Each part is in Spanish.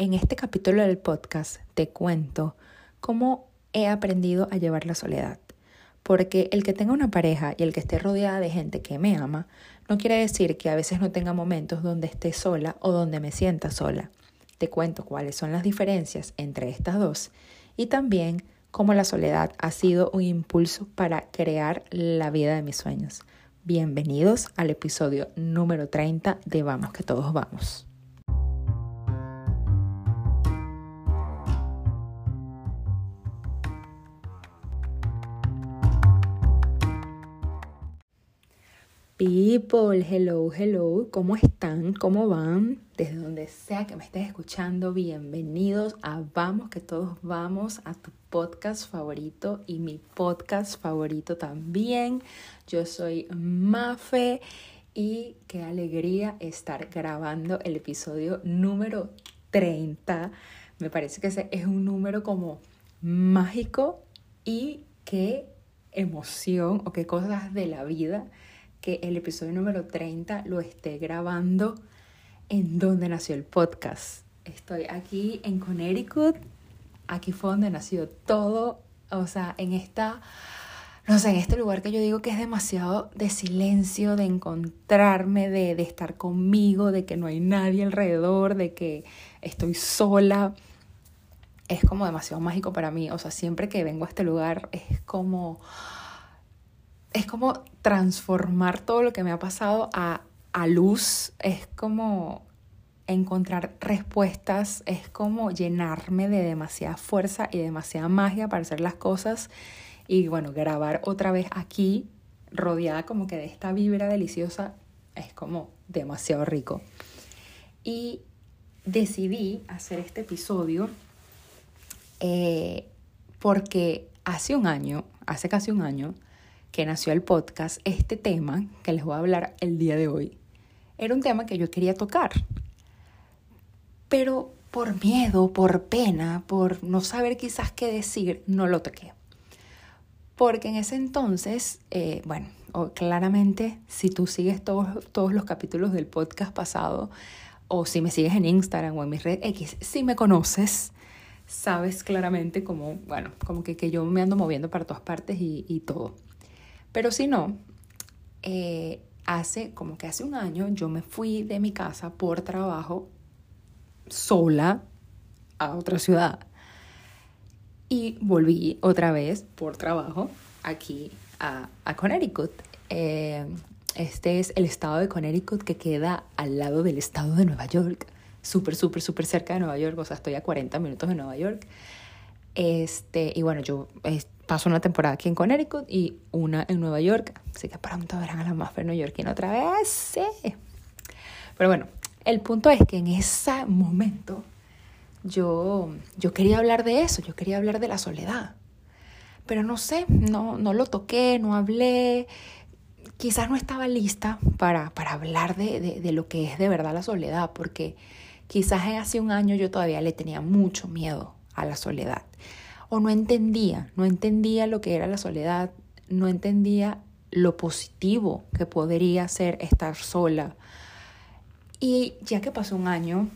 En este capítulo del podcast te cuento cómo he aprendido a llevar la soledad. Porque el que tenga una pareja y el que esté rodeada de gente que me ama, no quiere decir que a veces no tenga momentos donde esté sola o donde me sienta sola. Te cuento cuáles son las diferencias entre estas dos y también cómo la soledad ha sido un impulso para crear la vida de mis sueños. Bienvenidos al episodio número 30 de Vamos que todos vamos. People, hello, hello, ¿cómo están? ¿Cómo van? Desde donde sea que me estés escuchando, bienvenidos a Vamos, que todos vamos a tu podcast favorito y mi podcast favorito también. Yo soy Mafe y qué alegría estar grabando el episodio número 30. Me parece que ese es un número como mágico y qué emoción o qué cosas de la vida que el episodio número 30 lo esté grabando en donde nació el podcast. Estoy aquí en Connecticut, aquí fue donde nació todo, o sea, en esta, no sé, en este lugar que yo digo que es demasiado de silencio, de encontrarme, de, de estar conmigo, de que no hay nadie alrededor, de que estoy sola. Es como demasiado mágico para mí, o sea, siempre que vengo a este lugar es como es como transformar todo lo que me ha pasado a, a luz, es como encontrar respuestas, es como llenarme de demasiada fuerza y demasiada magia para hacer las cosas y bueno, grabar otra vez aquí, rodeada como que de esta vibra deliciosa, es como demasiado rico. Y decidí hacer este episodio eh, porque hace un año, hace casi un año, que nació el podcast, este tema que les voy a hablar el día de hoy, era un tema que yo quería tocar. Pero por miedo, por pena, por no saber quizás qué decir, no lo toqué. Porque en ese entonces, eh, bueno, claramente si tú sigues todos, todos los capítulos del podcast pasado, o si me sigues en Instagram o en mis redes X, si me conoces, sabes claramente como, bueno, como que, que yo me ando moviendo para todas partes y, y todo. Pero si no, eh, hace como que hace un año yo me fui de mi casa por trabajo sola a otra ciudad y volví otra vez por trabajo aquí a, a Connecticut. Eh, este es el estado de Connecticut que queda al lado del estado de Nueva York, súper, súper, súper cerca de Nueva York, o sea, estoy a 40 minutos de Nueva York. Este, y bueno, yo paso una temporada aquí en Connecticut y una en Nueva York. Así que pronto verán a la Mafia neoyorquina otra vez. Pero bueno, el punto es que en ese momento yo, yo quería hablar de eso, yo quería hablar de la soledad. Pero no sé, no, no lo toqué, no hablé. Quizás no estaba lista para, para hablar de, de, de lo que es de verdad la soledad, porque quizás hace un año yo todavía le tenía mucho miedo a la soledad o no entendía, no entendía lo que era la soledad, no entendía lo positivo que podría ser estar sola. Y ya que pasó un año,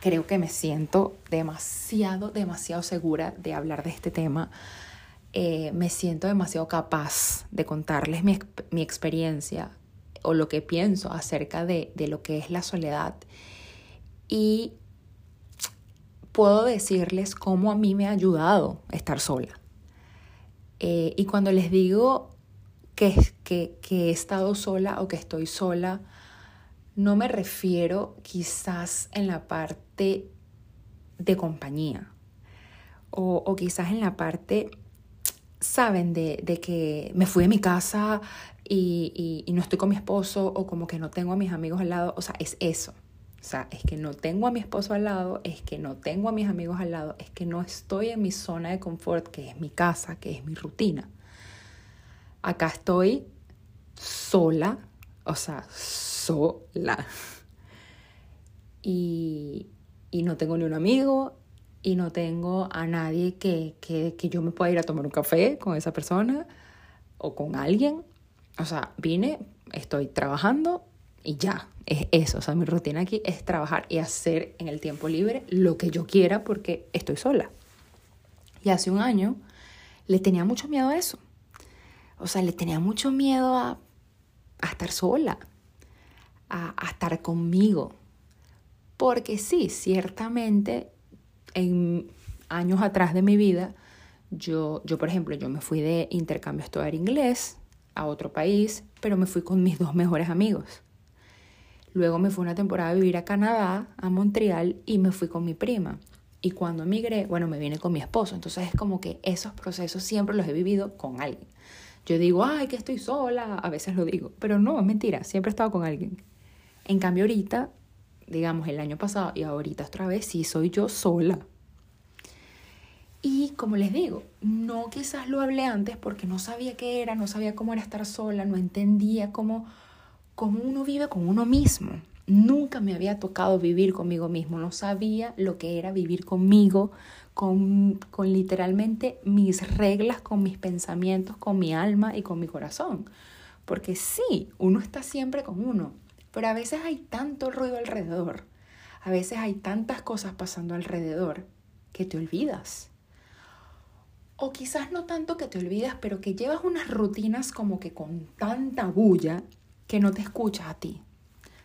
creo que me siento demasiado, demasiado segura de hablar de este tema. Eh, me siento demasiado capaz de contarles mi, mi, experiencia o lo que pienso acerca de, de lo que es la soledad. Y puedo decirles cómo a mí me ha ayudado estar sola. Eh, y cuando les digo que, que, que he estado sola o que estoy sola, no me refiero quizás en la parte de compañía o, o quizás en la parte, saben, de, de, que me fui de mi casa y, y, y no estoy con mi esposo o como que no tengo a mis amigos al lado, o sea, es eso. O sea, es que no tengo a mi esposo al lado, es que no tengo a mis amigos al lado, es que no estoy en mi zona de confort, que es mi casa, que es mi rutina. Acá estoy sola, o sea, sola. Y, y no tengo ni un amigo y no tengo a nadie que, que, que yo me pueda ir a tomar un café con esa persona o con alguien. O sea, vine, estoy trabajando, y ya, es eso. O sea, mi rutina aquí es trabajar y hacer en el tiempo libre lo que yo quiera porque estoy sola. Y hace un año le tenía mucho miedo a eso. O sea, le tenía mucho miedo a, a estar sola, a, estar conmigo. Porque sí, ciertamente en años atrás de mi vida, yo, yo, por ejemplo, yo me fui de intercambio a estudiar inglés a otro país, pero me fui con mis dos mejores amigos. Luego me fui una temporada a vivir a Canadá, a Montreal, y me fui con mi prima. Y cuando emigré, bueno, me vine con mi esposo. Entonces es como que esos procesos siempre los he vivido con alguien. Yo digo, ay, que estoy sola, a veces lo digo, pero no, es mentira, siempre he estado con alguien. En cambio ahorita, digamos el año pasado y ahorita otra vez, sí soy yo sola. Y como les digo, no quizás lo hablé antes porque no sabía qué era, no sabía cómo era estar sola, no entendía cómo, cómo uno vive con uno mismo. Nunca me había tocado vivir conmigo mismo, no sabía lo que era vivir conmigo, con, con literalmente mis reglas, con mis pensamientos, con mi alma y con mi corazón. Porque sí, uno está siempre con uno, pero a veces hay tanto ruido alrededor, a veces hay tantas cosas pasando alrededor que te olvidas o quizás no tanto que te olvidas, pero que llevas unas rutinas como que con tanta bulla que no te escuchas a ti.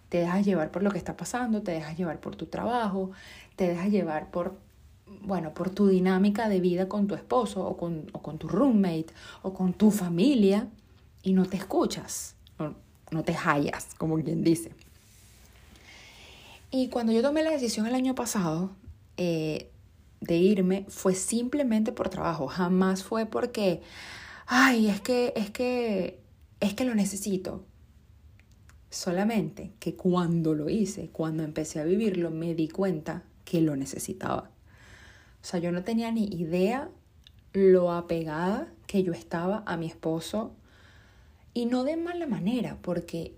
Te dejas llevar por lo que está pasando, te dejas llevar por tu trabajo, te dejas llevar por, bueno, por tu dinámica de vida con tu esposo o con, o con tu roommate o con tu familia y no te escuchas, no, te hallas, como quien dice. Y cuando yo tomé la decisión el año pasado, eh, de irme fue simplemente por trabajo, jamás fue porque, ay, es que, es que, es que lo necesito. Solamente que cuando lo hice, cuando empecé a vivirlo, me di cuenta que lo necesitaba. O sea, yo no tenía ni idea lo apegada que yo estaba a mi esposo y no de mala manera, porque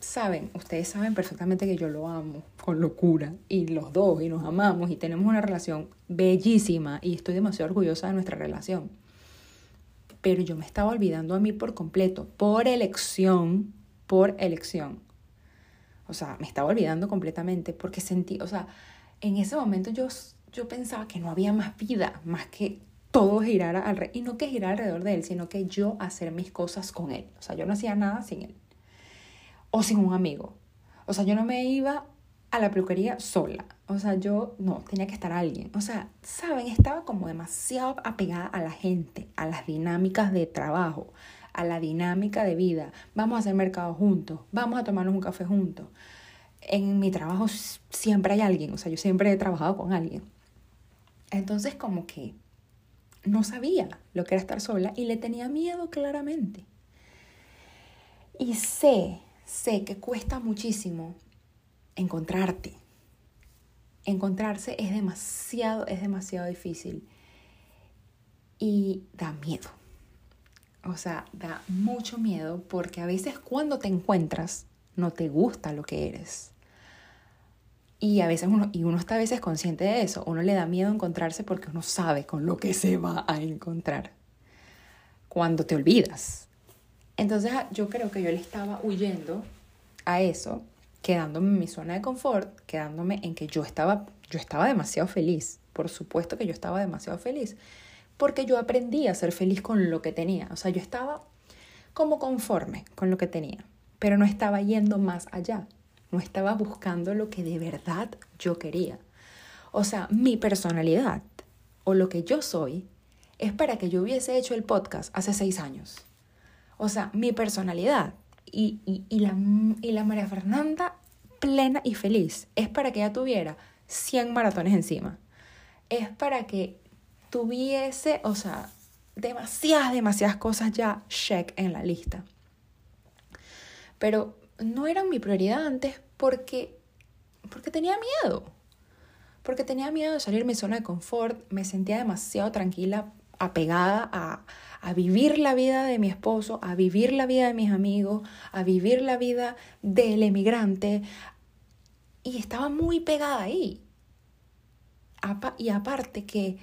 saben, ustedes saben perfectamente que yo lo amo con locura y los dos y nos amamos y tenemos una relación bellísima y estoy demasiado orgullosa de nuestra relación. Pero yo me estaba olvidando a mí por completo, por elección, por elección. O sea, me estaba olvidando completamente porque sentí, o sea, en ese momento yo, yo pensaba que no había más vida, más que todo girar alrededor, y no que girar alrededor de él, sino que yo hacer mis cosas con él. O sea, yo no hacía nada sin él o sin un amigo. O sea, yo no me iba a la peluquería sola. O sea, yo no, tenía que estar alguien. O sea, ¿saben? Estaba como demasiado apegada a la gente, a las dinámicas de trabajo, a la dinámica de vida. Vamos a hacer mercado juntos, vamos a tomarnos un café juntos. En mi trabajo siempre hay alguien, o sea, yo siempre he trabajado con alguien. Entonces como que no sabía lo que era estar sola y le tenía miedo claramente. Y sé sé que cuesta muchísimo encontrarte. Encontrarse es demasiado, es demasiado difícil y da miedo. O sea, da mucho miedo porque a veces cuando te encuentras no te gusta lo que eres. Y a veces uno, y uno está a veces consciente de eso, uno le da miedo encontrarse porque uno sabe con lo que se va a encontrar. Cuando te olvidas, entonces ah, yo creo que yo le estaba huyendo a eso, quedándome en mi zona de confort, quedándome en que yo estaba, yo estaba demasiado feliz. Por supuesto que yo estaba demasiado feliz, porque yo aprendí a ser feliz con lo que tenía. O sea, yo estaba como conforme con lo que tenía, pero no estaba yendo más allá. No estaba buscando lo que de verdad yo quería. O sea, mi personalidad o lo que yo soy es para que yo hubiese hecho el podcast hace seis años. O sea, mi personalidad y, y, la, y la María Fernanda plena y feliz es para que ella tuviera 100 maratones encima. Es para que tuviese, o sea, demasiadas, demasiadas cosas ya check en la lista. Pero no eran mi prioridad antes porque, porque tenía miedo. Porque tenía miedo de salir de mi zona de confort, me sentía demasiado tranquila, apegada a, a vivir la vida de mi esposo, a vivir la vida de mis amigos, a vivir la vida del emigrante. Y estaba muy pegada ahí. Y aparte que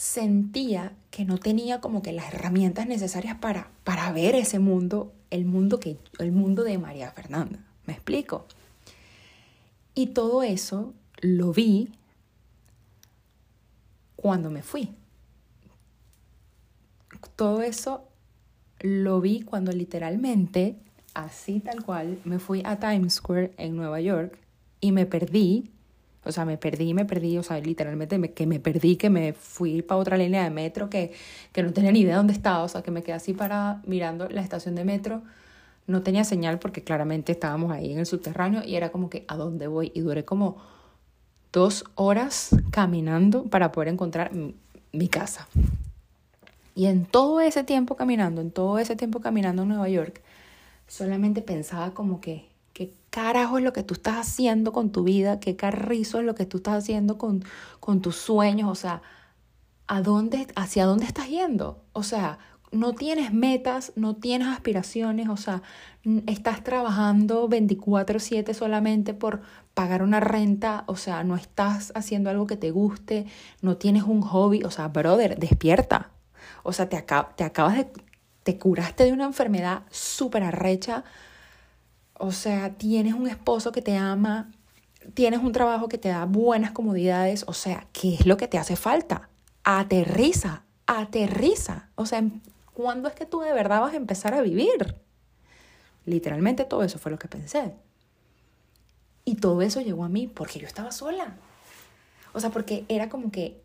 sentía que no tenía como que las herramientas necesarias para, para ver ese mundo, el mundo, que, el mundo de María Fernanda. Me explico. Y todo eso lo vi cuando me fui. Todo eso lo vi cuando literalmente, así tal cual, me fui a Times Square en Nueva York y me perdí. O sea, me perdí, me perdí, o sea, literalmente que me perdí, que me fui para otra línea de metro, que, que no tenía ni idea dónde estaba, o sea, que me quedé así para mirando la estación de metro. No tenía señal porque claramente estábamos ahí en el subterráneo y era como que, ¿a dónde voy? Y duré como dos horas caminando para poder encontrar mi, casa. Y en todo ese tiempo caminando, en todo ese tiempo caminando en Nueva York, solamente pensaba como que, ¿qué carajo es lo que tú estás haciendo con tu vida? ¿Qué carrizo es lo que tú estás haciendo con, con tus sueños? O sea, ¿a dónde, ¿hacia dónde estás yendo? O sea, no tienes metas, no tienes aspiraciones, o sea, estás trabajando 24/7 solamente por pagar una renta, o sea, no estás haciendo algo que te guste, no tienes un hobby, o sea, brother, despierta. O sea, te, te acabas de, te curaste de una enfermedad súper arrecha, o sea, tienes un esposo que te ama, tienes un trabajo que te da buenas comodidades, o sea, ¿qué es lo que te hace falta? Aterriza, aterriza. O sea, ¿cuándo es que tú de verdad vas a empezar a vivir? Literalmente todo eso fue lo que pensé. Y todo eso llegó a mí porque yo estaba sola. O sea, porque era como que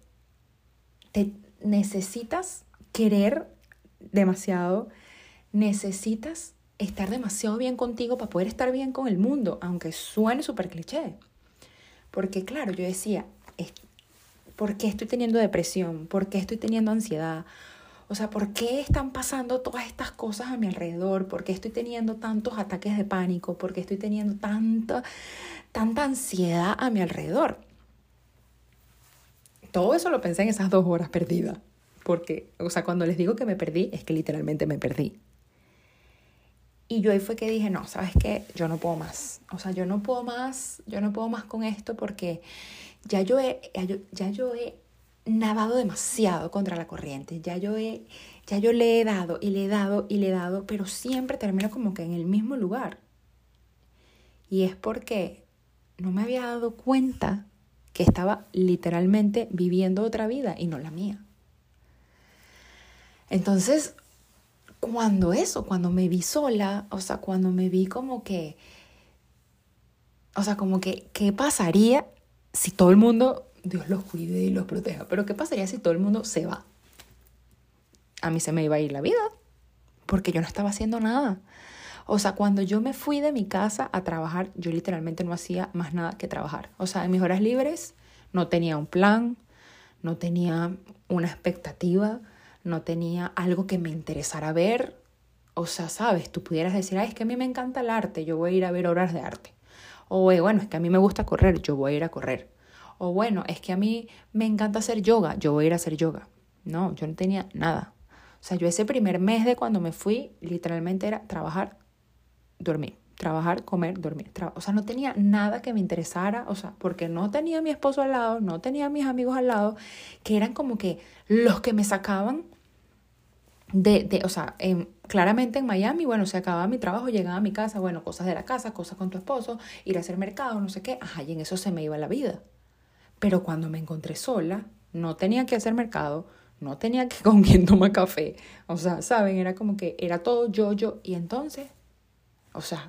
te necesitas querer demasiado, necesitas estar demasiado bien contigo para poder estar bien con el mundo, aunque suene súper cliché. Porque claro, yo decía, ¿por qué estoy teniendo depresión? ¿Por qué estoy teniendo ansiedad? O sea, ¿por qué están pasando todas estas cosas a mi alrededor? ¿Por qué estoy teniendo tantos ataques de pánico? ¿Por qué estoy teniendo tanta, tanta ansiedad a mi alrededor? Todo eso lo pensé en esas dos horas perdidas. Porque, o sea, cuando les digo que me perdí, es que literalmente me perdí. Y yo ahí fue que dije, no, ¿sabes qué? Yo no puedo más. O sea, yo no puedo más, yo no puedo más con esto porque ya yo he, ya yo he nadado demasiado contra la corriente. Ya yo, he, ya yo le he dado y le he dado y le he dado, pero siempre termino como que en el mismo lugar. Y es porque no me había dado cuenta que estaba literalmente viviendo otra vida y no la mía. Entonces, cuando eso, cuando me vi sola, o sea, cuando me vi como que, o sea, como que, ¿qué pasaría si todo el mundo Dios los cuide y los proteja. Pero ¿qué pasaría si todo el mundo se va? A mí se me iba a ir la vida, porque yo no estaba haciendo nada. O sea, cuando yo me fui de mi casa a trabajar, yo literalmente no hacía más nada que trabajar. O sea, en mis horas libres no tenía un plan, no tenía una expectativa, no tenía algo que me interesara ver. O sea, sabes, tú pudieras decir, Ay, es que a mí me encanta el arte, yo voy a ir a ver obras de arte. O bueno, es que a mí me gusta correr, yo voy a ir a correr. O bueno, es que a mí me encanta hacer yoga, yo voy a ir a hacer yoga. No, yo no tenía nada. O sea, yo ese primer mes de cuando me fui, literalmente era trabajar, dormir. Trabajar, comer, dormir. o sea, no tenía nada que me interesara, o sea, porque no tenía a mi esposo al lado, no tenía a mis amigos al lado, que eran como que los que me sacaban de, de o sea, claramente en Miami, bueno, se acababa mi trabajo, llegaba a mi casa, bueno, cosas de la casa, cosas con tu esposo, ir a hacer mercado, no sé qué, ajá, y en eso se me iba la vida. Pero cuando me encontré sola, no tenía que hacer mercado, no tenía que con quién tomar café. O sea, ¿saben? Era como que era todo yo, yo. Y entonces, o sea,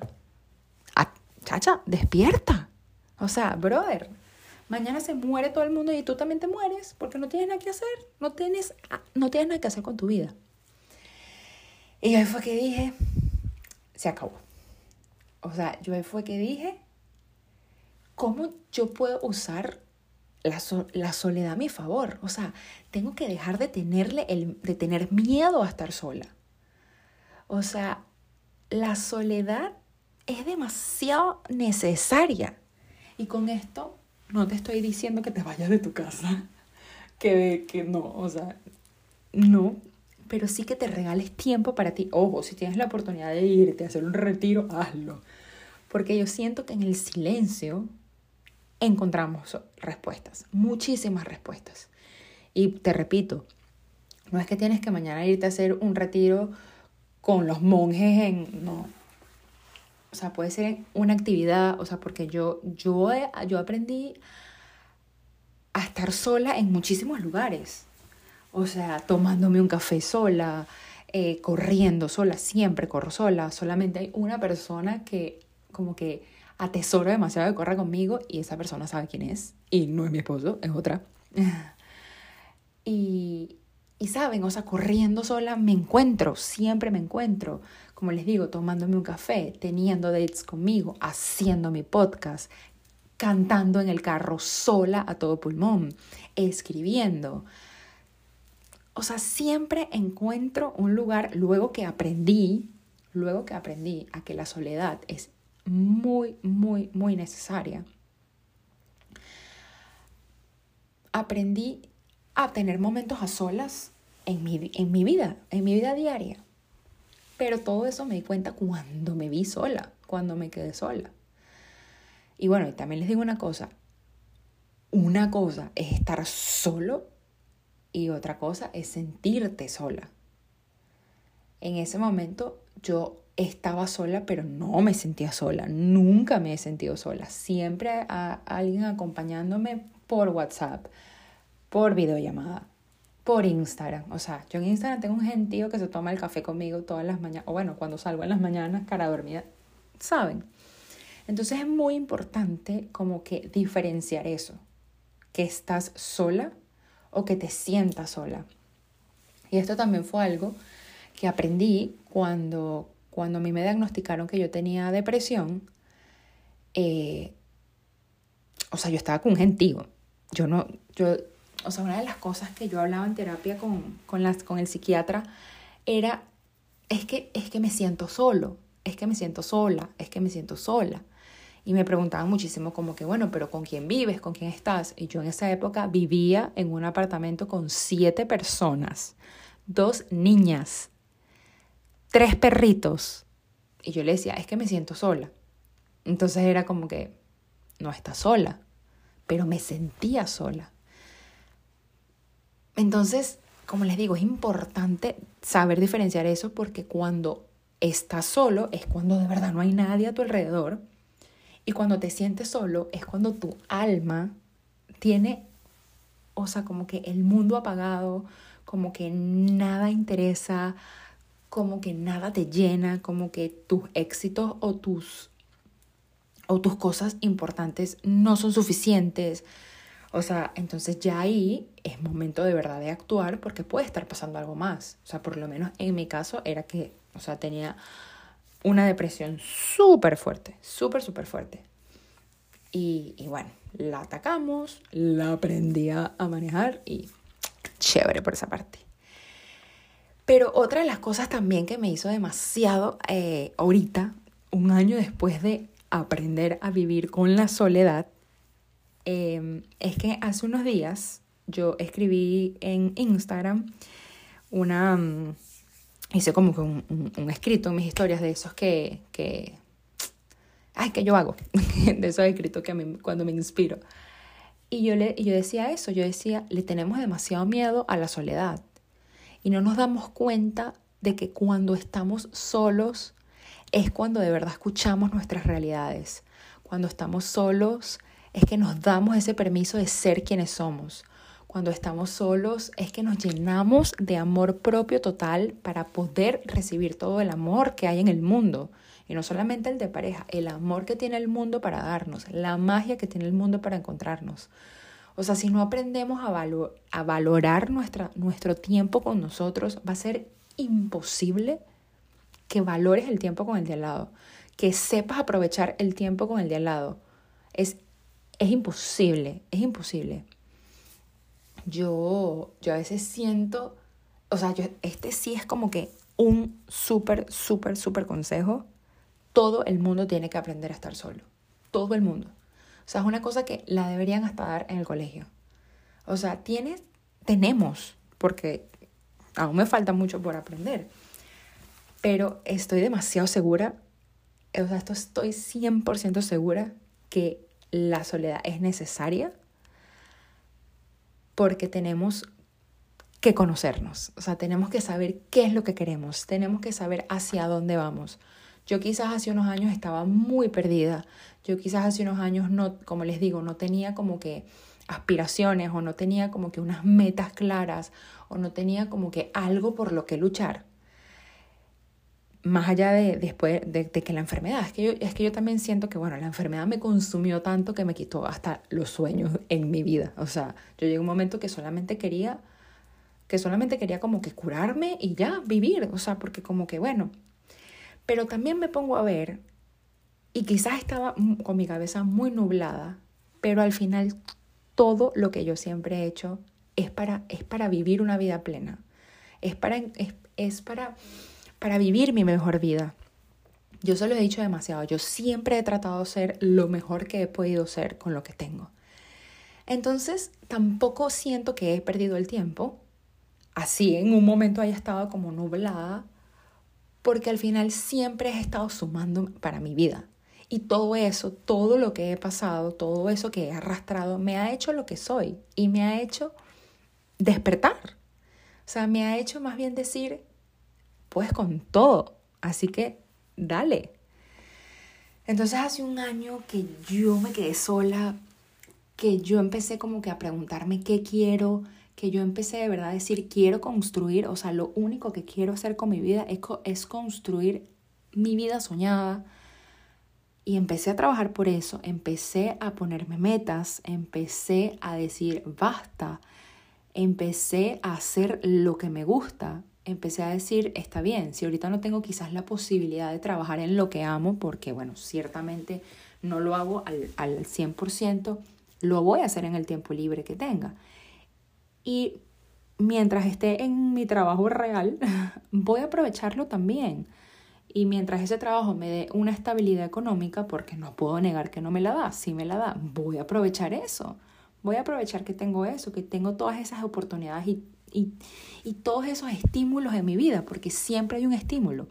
chacha, despierta. O sea, brother, mañana se muere todo el mundo y tú también te mueres porque no tienes nada que hacer. No tienes, no tienes nada que hacer con tu vida. Y ahí fue que dije, se acabó. O sea, yo ahí fue que dije, ¿cómo yo puedo usar la, soledad a mi favor. O sea, tengo que dejar de, tenerle el, de tener miedo a estar sola. O sea, la soledad es demasiado necesaria. Y con esto no te estoy diciendo que te vayas de tu casa. Que, que no, o sea, no. Pero sí que te regales tiempo para ti. Ojo, si tienes la oportunidad de irte a hacer un retiro, hazlo. Porque yo siento que en el silencio encontramos respuestas, muchísimas respuestas. Y te repito, no es que tienes que mañana irte a hacer un retiro con los monjes en... No. o sea, puede ser una actividad, o sea, porque yo, yo, yo aprendí a estar sola en muchísimos lugares. O sea, tomándome un café sola, eh, corriendo sola, siempre corro sola. Solamente hay una persona que como que atesoro demasiado de correr conmigo y esa persona sabe quién es. Y no es mi esposo, es otra. y, y saben, o sea, corriendo sola me encuentro, siempre me encuentro. Como les digo, tomándome un café, teniendo dates conmigo, haciendo mi podcast, cantando en el carro sola a todo pulmón, escribiendo. O sea, siempre encuentro un lugar, luego que aprendí, luego que aprendí a que la soledad es muy, muy, muy necesaria, aprendí a tener momentos a solas en mi, en mi vida, en mi vida diaria. Pero todo eso me di cuenta cuando me vi sola, cuando me quedé sola. Y bueno, también les digo una cosa. Una cosa es estar solo y otra cosa es sentirte sola. En ese momento yo estaba sola, pero no me sentía sola. Nunca me he sentido sola. Siempre hay alguien acompañándome por WhatsApp, por videollamada, por Instagram. O sea, yo en Instagram tengo un gentío que se toma el café conmigo todas las mañanas, o bueno, cuando salgo en las mañanas, cara dormida, ¿saben? Entonces es muy importante como que diferenciar eso, que estás sola o que te sientas sola. Y esto también fue algo que aprendí cuando, cuando a mí me diagnosticaron que yo tenía depresión. Eh, o sea, yo estaba con un gentío. Yo no, yo o sea, una de las cosas que yo hablaba en terapia con, con, las, con el psiquiatra era, es que, es que me siento solo, es que me siento sola, es que me siento sola. Y me preguntaban muchísimo como que, bueno, pero ¿con quién vives? ¿Con quién estás? Y yo en esa época vivía en un apartamento con siete personas, dos niñas, tres perritos. Y yo le decía, es que me siento sola. Entonces era como que, no estás sola, pero me sentía sola. Entonces, como les digo, es importante saber diferenciar eso porque cuando estás solo es cuando de verdad no hay nadie a tu alrededor. Y cuando te sientes solo es cuando tu alma tiene, o sea, como que el mundo apagado, como que nada interesa, como que nada te llena, como que tus éxitos o tus, o tus cosas importantes no son suficientes, o sea, entonces ya ahí es momento de verdad de actuar porque puede estar pasando algo más. O sea, por lo menos en mi caso era que, o sea, tenía una depresión súper fuerte, súper, súper fuerte. Y, y, bueno, la atacamos, la aprendí a manejar y chévere por esa parte. Pero otra de las cosas también que me hizo demasiado eh, ahorita, un año después de aprender a vivir con la soledad, Em, es que hace unos días yo escribí en Instagram una... Hice como que un, un, escrito en mis historias de esos que... que ay, que yo hago, de esos escritos que cuando me inspiro. Y yo, le, y yo decía eso, yo decía, le tenemos demasiado miedo a la soledad. Y no nos damos cuenta de que cuando estamos solos es cuando de verdad escuchamos nuestras realidades. Cuando estamos solos es que nos damos ese permiso de ser quienes somos. Cuando estamos solos es que nos llenamos de amor propio total para poder recibir todo el amor que hay en el mundo. Y no solamente el de pareja, el amor que tiene el mundo para darnos, la magia que tiene el mundo para encontrarnos. O sea, si no aprendemos a, a valorar nuestra, nuestro tiempo con nosotros, va a ser imposible que valores el tiempo con el de al lado, que sepas aprovechar el tiempo con el de al lado. Es es imposible, es imposible. Yo, yo a veces siento, o sea, yo, este sí es como que un súper, súper, súper consejo. Todo el mundo tiene que aprender a estar solo. Todo el mundo. O sea, es una cosa que la deberían hasta dar en el colegio. O sea, tienes, tenemos, porque aún me falta mucho por aprender. Pero estoy demasiado segura, o sea, esto estoy 100% segura que la soledad es necesaria porque tenemos que conocernos, o sea, tenemos que saber qué es lo que queremos, tenemos que saber hacia dónde vamos. Yo quizás hace unos años estaba muy perdida. Yo quizás hace unos años no, como les digo, no tenía como que aspiraciones o no tenía como que unas metas claras o no tenía como que algo por lo que luchar. Más allá de después de, que la enfermedad, es que, yo, es que yo también siento que, bueno, la enfermedad me consumió tanto que me quitó hasta los sueños en mi vida. O sea, yo llegué a un momento que solamente quería, que solamente quería como que curarme y ya vivir. O sea, porque como que, bueno, pero también me pongo a ver y quizás estaba con mi cabeza muy nublada, pero al final todo lo que yo siempre he hecho es para, es para vivir una vida plena, es para, es, para, para vivir mi mejor vida. Yo se lo he dicho demasiado, yo siempre he tratado de ser lo mejor que he podido ser con lo que tengo. Entonces, tampoco siento que he perdido el tiempo, así en un momento haya estado como nublada, porque al final siempre he estado sumando para mi vida. Y todo eso, todo lo que he pasado, todo eso que he arrastrado, me ha hecho lo que soy y me ha hecho despertar. O sea, me ha hecho más bien decir, pues con todo. Así que dale. Entonces hace un año que yo me quedé sola, que yo empecé como que a preguntarme qué quiero, que yo empecé de verdad a decir quiero construir, o sea, lo único que quiero hacer con mi vida es, es construir mi vida soñada, y empecé a trabajar por eso, empecé a ponerme metas, empecé a decir basta, empecé a hacer lo que me gusta, empecé a decir, está bien, si ahorita no tengo quizás la posibilidad de trabajar en lo que amo, porque bueno, ciertamente no lo hago al, al 100%, lo voy a hacer en el tiempo libre que tenga. Y mientras esté en mi trabajo real, voy a aprovecharlo también. Y mientras ese trabajo me dé una estabilidad económica, porque no puedo negar que no me la da, si me la da, voy a aprovechar eso. Voy a aprovechar que tengo eso, que tengo todas esas oportunidades y, y, y todos esos estímulos en mi vida, porque siempre hay un estímulo.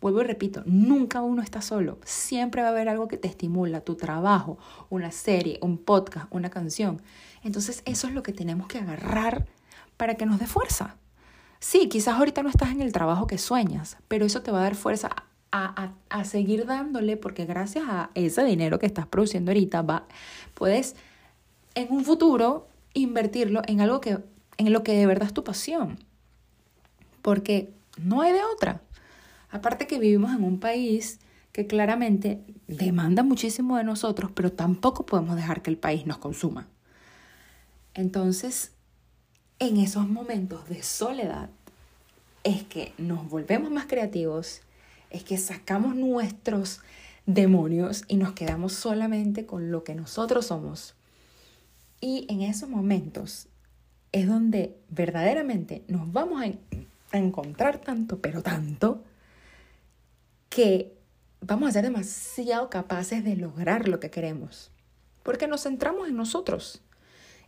Vuelvo y repito, nunca uno está solo. Siempre va a haber algo que te estimula, tu trabajo, una serie, un podcast, una canción. Entonces eso es lo que tenemos que agarrar para que nos dé fuerza. Sí, quizás ahorita no estás en el trabajo que sueñas, pero eso te va a dar fuerza a, a, seguir dándole porque gracias a ese dinero que estás produciendo ahorita va, puedes en un futuro invertirlo en algo que en lo que de verdad es tu pasión. Porque no hay de otra. Aparte que vivimos en un país que claramente demanda muchísimo de nosotros, pero tampoco podemos dejar que el país nos consuma. Entonces, en esos momentos de soledad es que nos volvemos más creativos, es que sacamos nuestros demonios y nos quedamos solamente con lo que nosotros somos. Y en esos momentos es donde verdaderamente nos vamos a, encontrar tanto, pero tanto, que vamos a ser demasiado capaces de lograr lo que queremos. Porque nos centramos en nosotros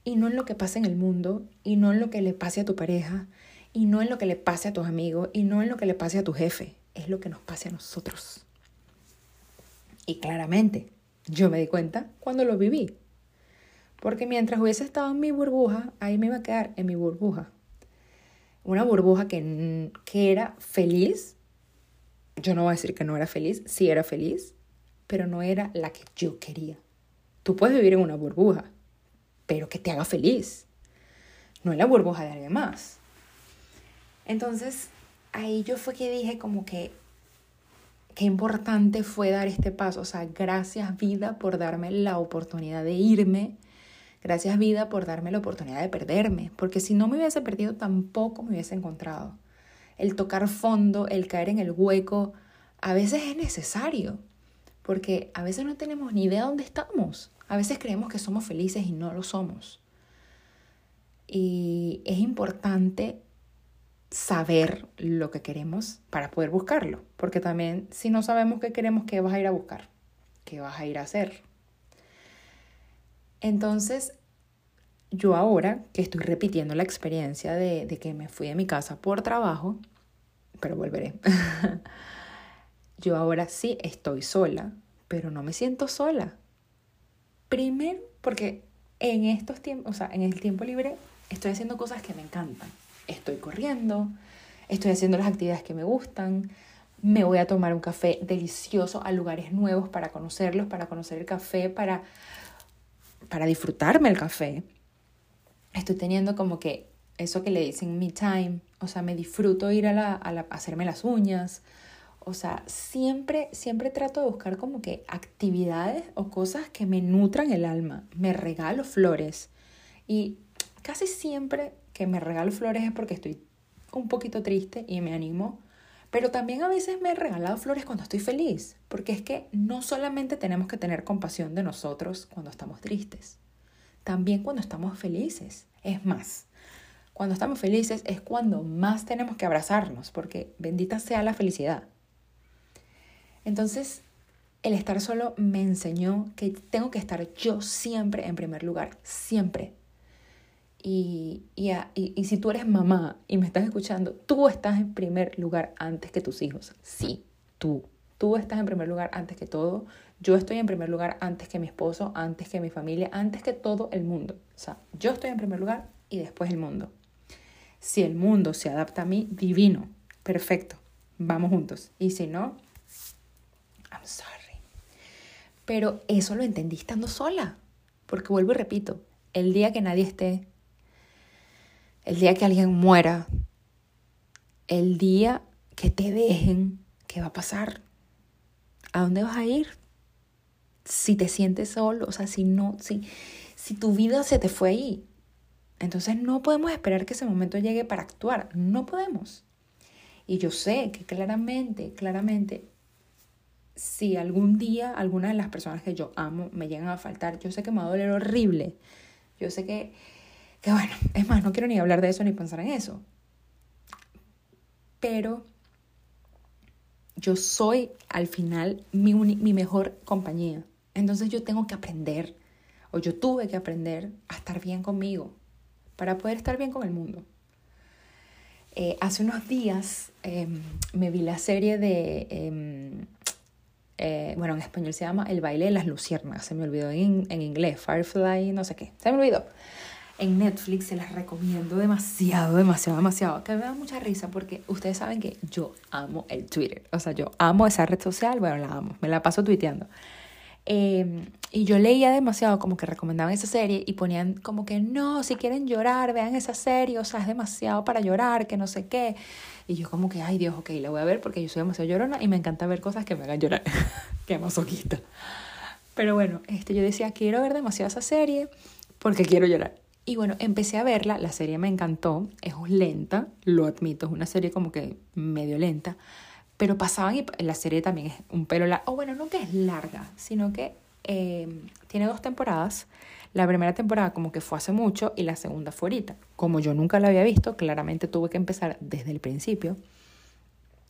y no en lo que pasa en el mundo y no en lo que le pase a tu pareja y no en lo que le pase a tus amigos y no en lo que le pase a tu jefe, es lo que nos pase a nosotros. Y claramente, yo me di cuenta cuando lo viví. Porque mientras hubiese estado en mi burbuja, ahí me iba a quedar en mi burbuja. Una burbuja que, que era feliz. Yo no voy a decir que no era feliz, sí era feliz, pero no era la que yo quería. Tú puedes vivir en una burbuja, pero que te haga feliz. No en la burbuja de alguien más. Entonces, ahí yo fue que dije como que qué importante fue dar este paso. O sea, gracias vida por darme la oportunidad de irme. Gracias vida por darme la oportunidad de perderme. Porque si no me hubiese perdido, tampoco me hubiese encontrado. El tocar fondo, el caer en el hueco, a veces es necesario. Porque a veces no tenemos ni idea de dónde estamos. A veces creemos que somos felices y no lo somos. Y es importante saber lo que queremos para poder buscarlo. Porque también si no sabemos qué queremos, ¿qué vas a ir a buscar? ¿Qué vas a ir a hacer? Entonces, yo ahora que estoy repitiendo la experiencia de, que me fui de mi casa por trabajo, pero volveré. yo ahora sí estoy sola, pero no me siento sola. Primero, porque en estos tiempos, o sea, en el tiempo libre, estoy haciendo cosas que me encantan. Estoy corriendo, estoy haciendo las actividades que me gustan, me voy a tomar un café delicioso a lugares nuevos para conocerlos, para conocer el café, para, para disfrutarme el café. Estoy teniendo como que eso que le dicen me time, o sea, me disfruto ir a, la, a, la, hacerme las uñas, o sea, siempre, siempre trato de buscar como que actividades o cosas que me nutran el alma. Me regalo flores y casi siempre que me regalo flores es porque estoy un poquito triste y me animo. Pero también a veces me he regalado flores cuando estoy feliz, porque es que no solamente tenemos que tener compasión de nosotros cuando estamos tristes, también cuando estamos felices. Es más, cuando estamos felices es cuando más tenemos que abrazarnos, porque bendita sea la felicidad. Entonces, el estar solo me enseñó que tengo que estar yo siempre en primer lugar, siempre. Y, y, y, si tú eres mamá y me estás escuchando, tú estás en primer lugar antes que tus hijos. Sí, tú. Tú estás en primer lugar antes que todo. Yo estoy en primer lugar antes que mi esposo, antes que mi familia, antes que todo el mundo. O sea, yo estoy en primer lugar y después el mundo. Si el mundo se adapta a mí, divino, perfecto, vamos juntos. Y si no, I'm sorry. Pero eso lo entendí estando sola. Porque vuelvo y repito, el día que nadie esté, el día que alguien muera, el día que te dejen, ¿qué va a pasar? ¿A dónde vas a ir? Si te sientes solo, o sea, si no, si, si tu vida se te fue ahí. Entonces no podemos esperar que ese momento llegue para actuar, no podemos. Y yo sé que claramente, claramente si algún día alguna de las personas que yo amo me llegan a faltar, yo sé que me va a doler horrible. Yo sé que, que bueno, es más, no quiero ni hablar de eso ni pensar en eso. Pero yo soy al final mi, mi mejor compañía. Entonces yo tengo que aprender, o yo tuve que aprender a estar bien conmigo para poder estar bien con el mundo. Eh, hace unos días em, me vi la serie de em, eh, bueno, en español se llama El baile de las luciérnagas, se me olvidó en, en inglés, Firefly, no sé qué, se me olvidó. En Netflix se las recomiendo demasiado, demasiado, demasiado. Que me da mucha risa porque ustedes saben que yo amo el Twitter. O sea, yo amo esa red social, bueno, la amo, me la paso tuiteando. Em, y yo leía demasiado como que recomendaban esa serie y ponían como que no, si quieren llorar, vean esa serie, o sea, es demasiado para llorar, que no sé qué. Y yo como que, ay Dios, ok, la voy a ver porque yo soy demasiado llorona y me encanta ver cosas que me hagan llorar. qué masoquista. Pero bueno, este, yo decía, quiero ver demasiado esa serie porque quiero llorar. Y bueno, empecé a verla, la serie me encantó, es lenta, lo admito, es una serie como que medio lenta, pero pasaban y la serie también es un pelo largo, o bueno, no que es larga, sino que eh, tiene dos temporadas. La primera temporada como que fue hace mucho y la segunda fue ahorita. Como yo nunca la había visto, claramente tuve que empezar desde el principio.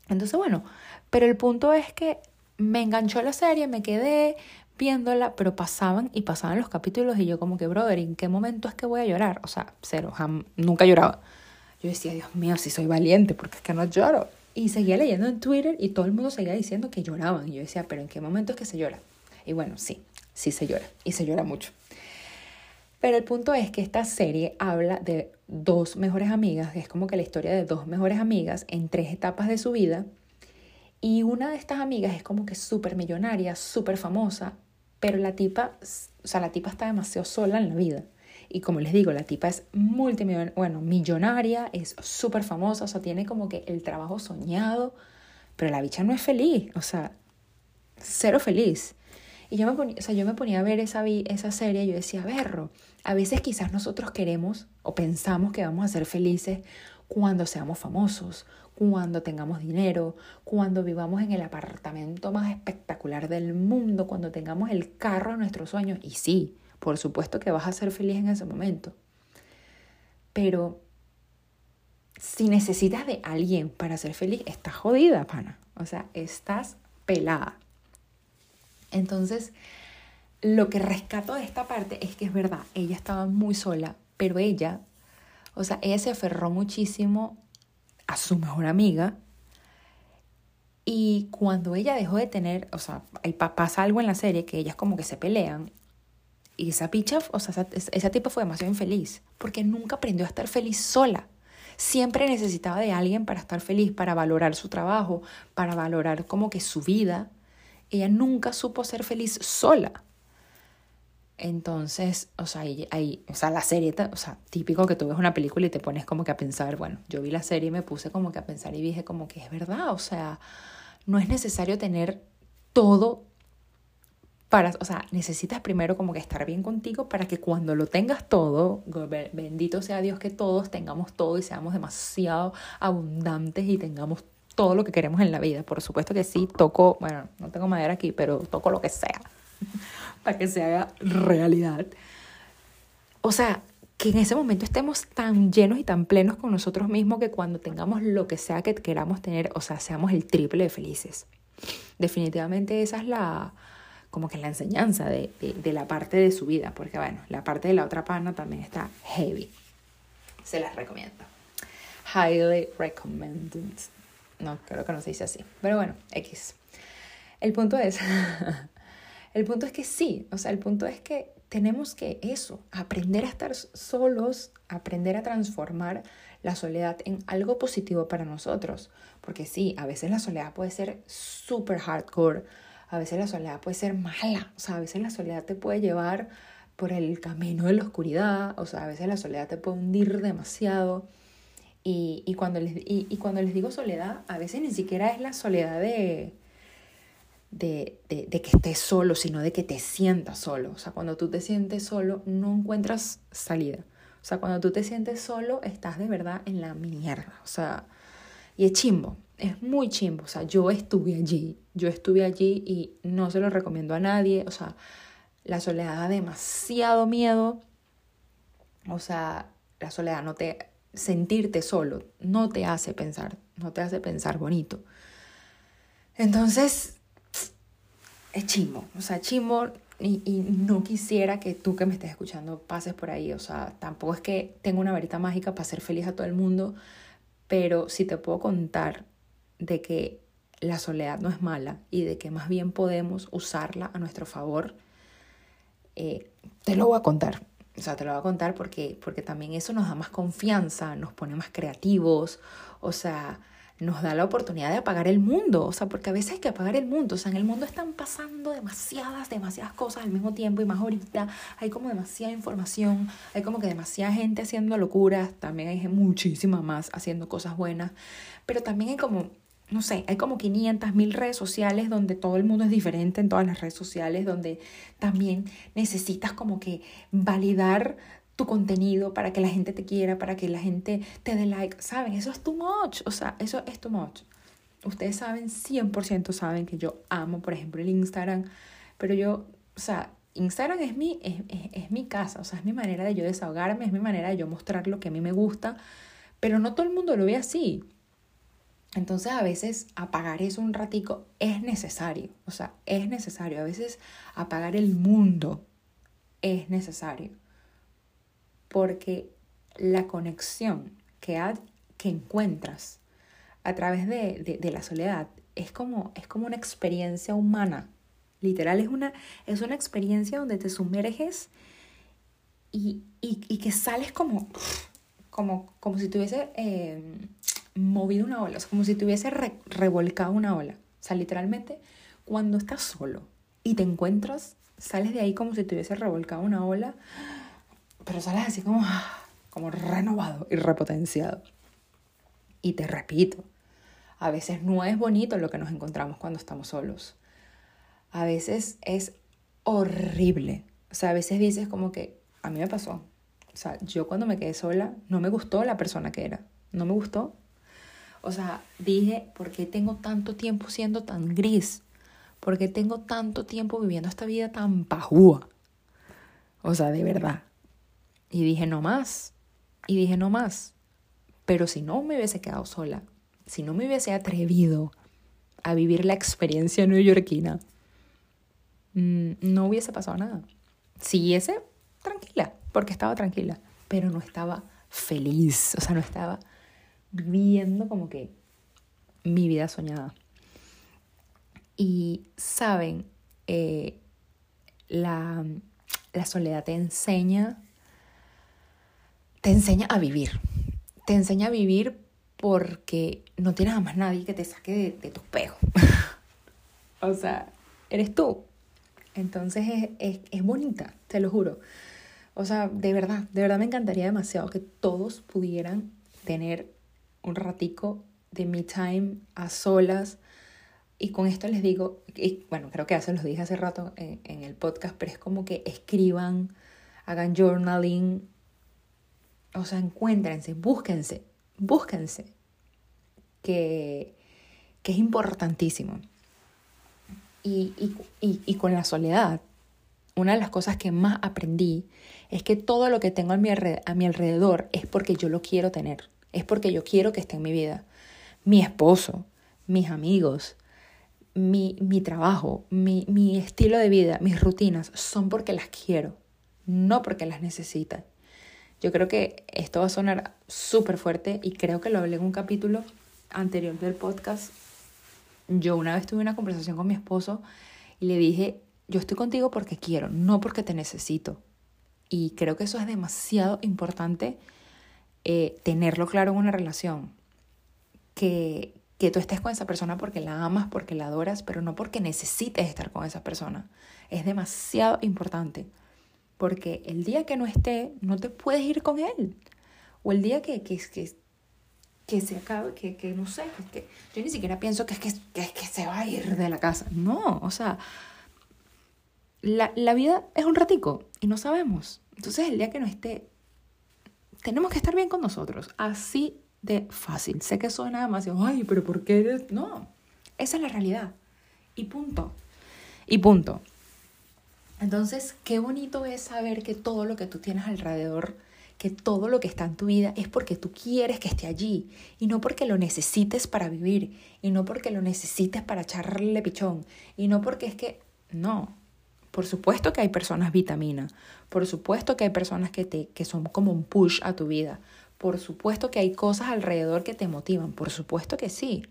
Entonces, bueno, pero el punto es que me enganchó la serie, me quedé viéndola, pero pasaban y pasaban los capítulos y yo como que, brother, ¿en qué momento es que voy a llorar? O sea, cero, nunca lloraba. Yo decía, Dios mío, si soy valiente, porque es que no lloro. Y seguía leyendo en Twitter y todo el mundo seguía diciendo que lloraban. Y yo decía, pero ¿en qué momento es que se llora? Y bueno, sí, sí se llora. Y se llora mucho. Pero el punto es que esta serie habla de dos mejores amigas, es como que la historia de dos mejores amigas en tres etapas de su vida. Y una de estas amigas es como que súper millonaria, súper famosa, pero la tipa, o sea, la tipa está demasiado sola en la vida. Y como les digo, la tipa es multimillonaria, bueno, millonaria, es súper famosa, o sea, tiene como que el trabajo soñado, pero la bicha no es feliz, o sea, cero feliz. Y yo me ponía, o sea, yo me ponía a ver esa, esa serie y yo decía, berro, a veces quizás nosotros queremos o pensamos que vamos a ser felices cuando seamos famosos, cuando tengamos dinero, cuando vivamos en el apartamento más espectacular del mundo, cuando tengamos el carro de nuestros sueños. Y sí, por supuesto que vas a ser feliz en ese momento. Pero si necesitas de alguien para ser feliz, estás jodida, pana. O sea, estás pelada. Entonces, lo que rescato de esta parte es que es verdad, ella estaba muy sola, pero ella, o sea, ella se aferró muchísimo a su mejor amiga. Y cuando ella dejó de tener, o sea, pasa algo en la serie que ellas como que se pelean y esa picha, o sea, esa, esa tipa fue demasiado infeliz, porque nunca aprendió a estar feliz sola. siempre necesitaba de alguien para estar feliz, para valorar su trabajo, para valorar como que su vida. Ella nunca supo ser feliz sola. Entonces, o sea, ahí, o sea, la serie, o sea, típico que tú ves una película y te pones como que a pensar, bueno, yo vi la serie y me puse como que a pensar y dije como que es verdad, o sea, no es necesario tener todo para, o sea, necesitas primero como que estar bien contigo para que cuando lo tengas todo, bendito sea Dios que todos tengamos todo y seamos demasiado abundantes y tengamos todo lo que queremos en la vida. Por supuesto que sí, toco, bueno, no tengo madera aquí, pero toco lo que sea para que se haga realidad. O sea, que en ese momento estemos tan llenos y tan plenos con nosotros mismos que cuando tengamos lo que sea que queramos tener, o sea, seamos el triple de felices. Definitivamente esa es la, como que la enseñanza de, de, la parte de su vida, porque bueno, la parte de la otra pana también está heavy. Se las recomiendo. Highly recommended. No, creo que no se dice así. Pero bueno, X. El punto es El punto es que sí, o sea, el punto es que tenemos que eso, aprender a estar solos, aprender a transformar la soledad en algo positivo para nosotros. Porque sí, a veces la soledad puede ser súper hardcore, a veces la soledad puede ser mala, o sea, a veces la soledad te puede llevar por el camino de la oscuridad, o sea, a veces la soledad te puede hundir demasiado. Y, cuando, les, y cuando les digo soledad, a veces ni siquiera es la soledad de, de, de, de, que estés solo, sino de que te sientas solo. O sea, cuando tú te sientes solo, no encuentras salida. O sea, cuando tú te sientes solo, estás de verdad en la mierda. O sea, y es chimbo, es muy chimbo. O sea, yo estuve allí, yo estuve allí y no se lo recomiendo a nadie. O sea, la soledad da demasiado miedo. O sea, la soledad no te... Sentirte solo no te hace pensar, no te hace pensar bonito. Entonces, es chimo, o sea, chimo y, y, no quisiera que tú que me estés escuchando pases por ahí, o sea, tampoco es que tenga una varita mágica para ser feliz a todo el mundo, pero sí te puedo contar de que la soledad no es mala y de que más bien podemos usarla a nuestro favor, eh, te lo voy a contar. O sea, te lo voy a contar porque, porque también eso nos da más confianza, nos pone más creativos, o sea, nos da la oportunidad de apagar el mundo, o sea, porque a veces hay que apagar el mundo, o sea, en el mundo están pasando demasiadas, demasiadas cosas al mismo tiempo y más ahorita. Hay como demasiada información, hay como que demasiada gente haciendo locuras, también hay muchísima más haciendo cosas buenas, pero también hay como, no sé, hay como 500 mil redes sociales donde todo el mundo es diferente en todas las redes sociales, donde también necesitas como que validar tu contenido para que la gente te quiera, para que la gente te dé like. ¿Saben? Eso es too much. O sea, eso es too much. Ustedes saben, 100% saben que yo amo, por ejemplo, el Instagram, pero yo, o sea, Instagram es mi, es, es, mi casa, o sea, es mi manera de yo desahogarme, es mi manera de yo mostrar lo que a mí me gusta, pero no todo el mundo lo ve así. Entonces a veces apagar eso un ratico es necesario, o sea, es necesario. A veces apagar el mundo es necesario porque la conexión que, que encuentras a través de, de, la soledad es como, es como una experiencia humana. Literal, es una, es una experiencia donde te sumerges y, y, y que sales como, como, como si tuviese eh, movido una ola, como si tuviese revolcado una ola. O sea, literalmente, cuando estás solo y te encuentras, sales de ahí como si tuviese revolcado una ola pero sales así como, como renovado y repotenciado. Y te repito, a veces no es bonito lo que nos encontramos cuando estamos solos. A veces es horrible. O sea, a veces dices como que, a mí me pasó. O sea, yo cuando me quedé sola, no me gustó la persona que era. No me gustó. O sea, dije, ¿por qué tengo tanto tiempo siendo tan gris? ¿Por qué tengo tanto tiempo viviendo esta vida tan pajúa? O sea, de verdad. Y dije, no más. Y dije, no más. Pero si no me hubiese quedado sola, si no me hubiese atrevido a vivir la experiencia neoyorquina, mm, no hubiese pasado nada. Siguiese tranquila, porque estaba tranquila, pero no estaba feliz, o sea, no estaba viviendo como que mi vida soñada. Y saben, eh, la, la soledad te enseña te enseña a vivir, te enseña a vivir porque no tienes a más nadie que te saque de, de tu o sea, eres tú. Entonces es, es, bonita, te lo juro. O sea, de verdad, de verdad me encantaría demasiado que todos pudieran tener un ratico de me time a solas. Y con esto les digo, y bueno, creo que ya se los dije hace rato en, en el podcast, pero es como que escriban, hagan journaling, o sea, encuéntrense, búsquense, búsquense, que, que es importantísimo. Y, y, y, y, con la soledad, una de las cosas que más aprendí es que todo lo que tengo a mi, a mi alrededor es porque yo lo quiero tener, es porque yo quiero que esté en mi vida. Mi esposo, mis amigos, mi, mi trabajo, mi, mi estilo de vida, mis rutinas, son porque las quiero, no porque las necesitan. Yo creo que esto va a sonar súper fuerte y creo que lo hablé en un capítulo anterior del podcast. Yo una vez tuve una conversación con mi esposo y le dije, yo estoy contigo porque quiero, no porque te necesito. Y creo que eso es demasiado importante eh, tenerlo claro en una relación. Que, que tú estés con esa persona porque la amas, porque la adoras, pero no porque necesites estar con esa persona. Es demasiado importante porque el día que no esté, no te puedes ir con él. O el día que, que, que, que se acabe, que, que no sé, que, yo ni siquiera pienso que es que, que, que se va a ir de la casa. No, o sea, la, la vida es un ratico y no sabemos. Entonces el día que no esté, tenemos que estar bien con nosotros. Así de fácil. Sé que suena demasiado, ay, pero ¿por qué? No, esa es la realidad. Y punto. Y punto. Entonces, qué bonito es saber que todo lo que tú tienes alrededor, que todo lo que está en tu vida es porque tú quieres que esté allí y no porque lo necesites para vivir y no porque lo necesites para echarle pichón y no porque es que no. Por supuesto que hay personas vitamina, por supuesto que hay personas que te que son como un push a tu vida. Por supuesto que hay cosas alrededor que te motivan, por supuesto que sí.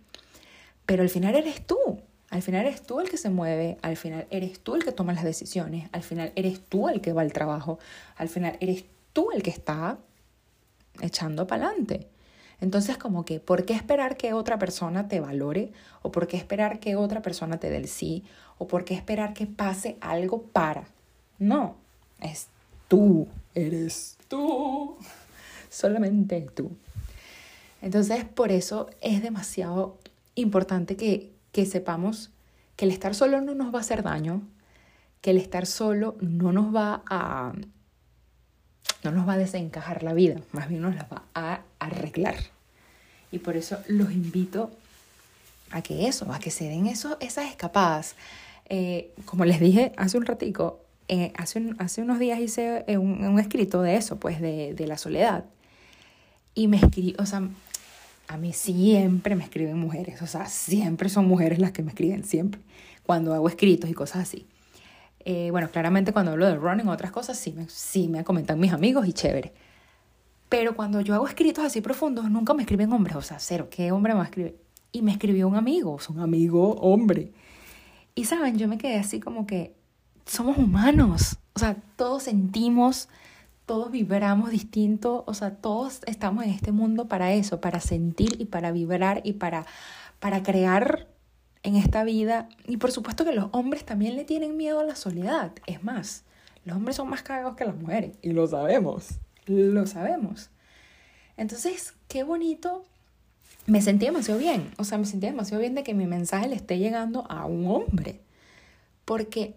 Pero al final eres tú. Al final eres tú el que se mueve, al final eres tú el que toma las decisiones, al final eres tú el que va al trabajo, al final eres tú el que está echando para adelante. Entonces, como que, ¿por qué esperar que otra persona te valore? ¿O por qué esperar que otra persona te dé el sí? ¿O por qué esperar que pase algo para? No, es tú, eres tú, solamente tú. Entonces, por eso es demasiado importante que, que sepamos que el estar solo no nos va a hacer daño, que el estar solo no nos va a no nos va a desencajar la vida, más bien nos la va a arreglar. Y por eso los invito a que eso, a que se den eso, esas escapadas. Eh, como les dije hace un ratico, eh, hace, hace unos días hice un, un escrito de eso, pues de, de la soledad. Y me escribí, o sea, a mí siempre me escriben mujeres, o sea, siempre son mujeres las que me escriben, siempre, cuando hago escritos y cosas así. Eh, bueno, claramente cuando hablo de running o otras cosas, sí me, sí me comentan mis amigos y chévere. Pero cuando yo hago escritos así profundos, nunca me escriben hombres, o sea, cero, ¿qué hombre me va a escribir? Y me escribió un amigo, un amigo hombre. Y saben, yo me quedé así como que somos humanos, o sea, todos sentimos todos vibramos distinto, o sea, todos estamos en este mundo para eso, para sentir y para vibrar y para, para crear en esta vida. Y por supuesto que los hombres también le tienen miedo a la soledad. Es más, los hombres son más cagados que las mujeres. Y lo sabemos. Lo sabemos. Entonces, qué bonito. Me sentí demasiado bien. O sea, me sentí demasiado bien de que mi mensaje le esté llegando a un hombre. Porque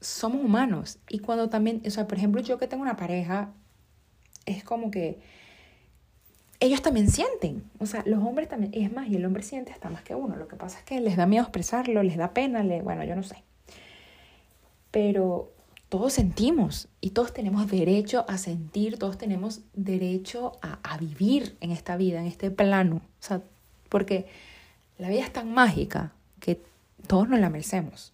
somos humanos. Y cuando también, o sea, por ejemplo, yo que tengo una pareja, es como que ellos también sienten. O sea, los hombres también, es más, y el hombre siente hasta más que uno. Lo que pasa es que les da miedo expresarlo, les da pena, le, bueno, yo no sé. Pero todos sentimos y todos tenemos derecho a sentir, todos tenemos derecho a, a vivir en esta vida, en este plano. O sea, porque la vida es tan mágica que todos nos la merecemos.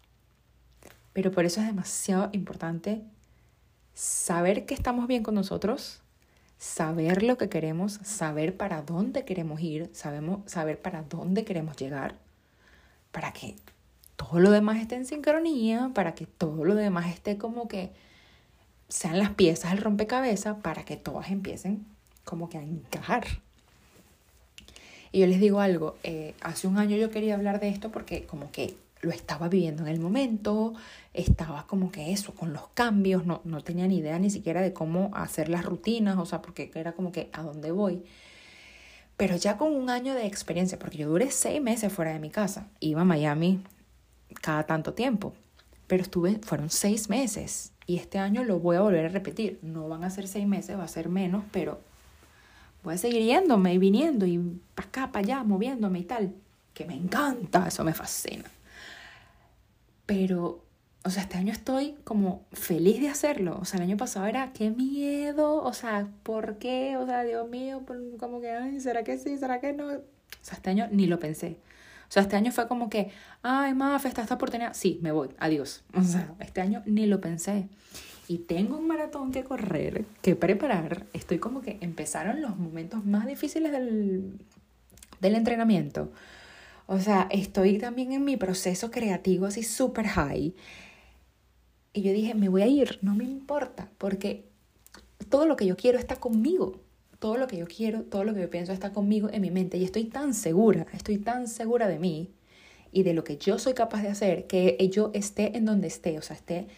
Pero por eso es demasiado importante saber que estamos bien con nosotros, saber lo que queremos, saber para dónde queremos ir, sabemos, saber para dónde queremos llegar, para que todo lo demás esté en sincronía, para que todo lo demás esté como que sean las piezas del rompecabezas, para que todas empiecen como que a encajar. Y yo les digo algo, eh, hace un año yo quería hablar de esto porque como que lo estaba viviendo en el momento, estaba como que eso, con los cambios, no, no tenía ni idea ni siquiera de cómo hacer las rutinas, o sea, porque era como que a dónde voy. Pero ya con un año de experiencia, porque yo duré seis meses fuera de mi casa, iba a Miami cada tanto tiempo, pero estuve, fueron seis meses y este año lo voy a volver a repetir. No van a ser seis meses, va a ser menos, pero voy a seguir yéndome y viniendo y para acá, para allá, moviéndome y tal, que me encanta, eso me fascina. Pero, o sea, este año estoy como feliz de hacerlo. O sea, el año pasado era, qué miedo, o sea, ¿por qué? O sea, Dios mío, como que, ay, ¿será que sí? ¿Será que no? O sea, este año ni lo pensé. O sea, este año fue como que, ay, Mafe, está esta oportunidad. Sí, me voy, adiós. O sea, este año ni lo pensé. Y tengo un maratón que correr, que preparar. Estoy como que empezaron los momentos más difíciles del, del entrenamiento. O sea, estoy también en mi proceso creativo así súper high. Y yo dije, me voy a ir, no me importa, porque todo lo que yo quiero está conmigo. Todo lo que yo quiero, todo lo que yo pienso está conmigo en mi mente. Y estoy tan segura, estoy tan segura de mí y de lo que yo soy capaz de hacer, que yo esté en donde esté, o sea, esté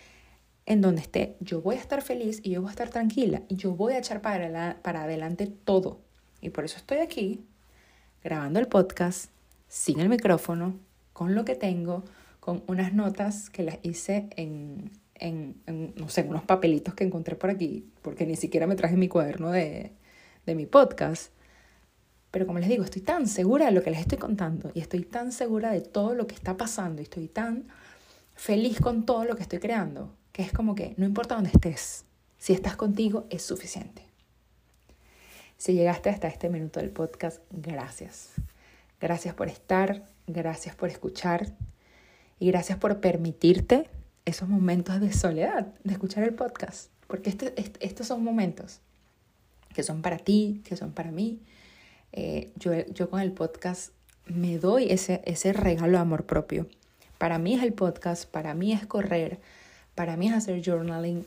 en donde esté, yo voy a estar feliz y yo voy a estar tranquila y yo voy a echar para, para adelante todo. Y por eso estoy aquí grabando el podcast sin el micrófono, con lo que tengo, con unas notas que las hice en, en, no sé, unos papelitos que encontré por aquí, porque ni siquiera me traje mi cuaderno de, de mi podcast. Pero como les digo, estoy tan segura de lo que les estoy contando y estoy tan segura de todo lo que está pasando y estoy tan feliz con todo lo que estoy creando, que es como que no importa dónde estés, si estás contigo es suficiente. Si llegaste hasta este minuto del podcast, gracias. Gracias por estar, gracias por escuchar y gracias por permitirte esos momentos de soledad, de escuchar el podcast, porque este, estos son momentos que son para ti, que son para mí. Eh, yo, yo con el podcast me doy ese, ese regalo de amor propio. Para mí es el podcast, para mí es correr, para mí es hacer journaling.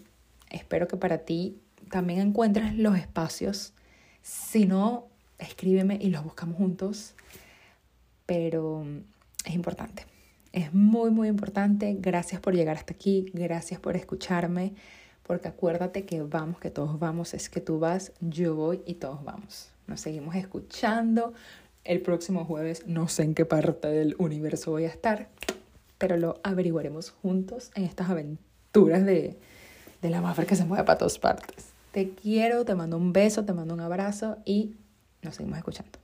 Espero que para ti también encuentres los espacios. Si no, escríbeme y los buscamos juntos pero es importante. Es muy, muy importante. Gracias por llegar hasta aquí. Gracias por escucharme. Porque acuérdate que vamos, que todos vamos. Es que tú vas, yo voy y todos vamos. Nos seguimos escuchando. El próximo jueves no sé en qué parte del universo voy a estar, pero lo averiguaremos juntos en estas aventuras de, de la mafia que se mueve para todas partes. Te quiero, te mando un beso, te mando un abrazo y nos seguimos escuchando.